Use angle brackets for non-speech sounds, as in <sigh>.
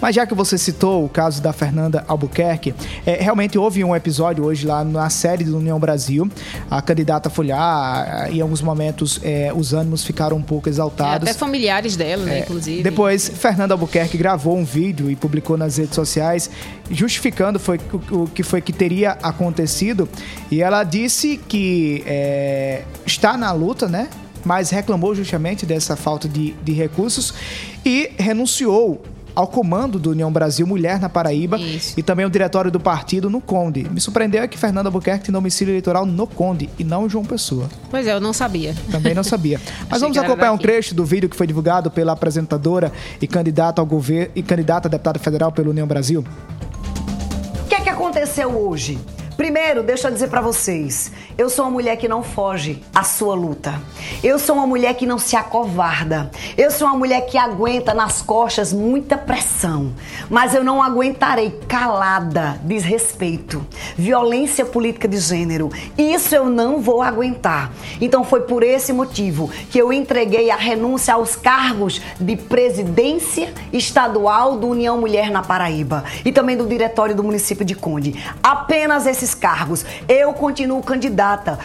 Mas já que você citou o caso da Fernanda Albuquerque, é, realmente houve um episódio hoje lá na série do União Brasil. A candidata foi lá, em alguns momentos é, os ânimos ficaram um pouco exaltados. É, até familiares dela, né, é, inclusive. Depois, Fernanda Albuquerque gravou um vídeo e publicou nas redes sociais, justificando foi, o, o que foi que teria acontecido. E ela disse que é, está na luta, né? Mas reclamou justamente dessa falta de, de recursos e renunciou ao comando do União Brasil Mulher na Paraíba Isso. e também o diretório do partido no Conde. Me surpreendeu é que Fernanda Buquerque tem domicílio eleitoral no Conde e não João Pessoa. Pois é, eu não sabia. Também não sabia. <laughs> Mas vamos acompanhar um trecho do vídeo que foi divulgado pela apresentadora e candidata ao governo e candidata a deputada federal pelo União Brasil. O que é que aconteceu hoje? Primeiro, deixa eu dizer para vocês, eu sou uma mulher que não foge à sua luta. Eu sou uma mulher que não se acovarda. Eu sou uma mulher que aguenta nas costas muita pressão, mas eu não aguentarei calada desrespeito, violência política de gênero. Isso eu não vou aguentar. Então foi por esse motivo que eu entreguei a renúncia aos cargos de presidência estadual do União Mulher na Paraíba e também do diretório do município de Conde. Apenas esses cargos. Eu continuo candidata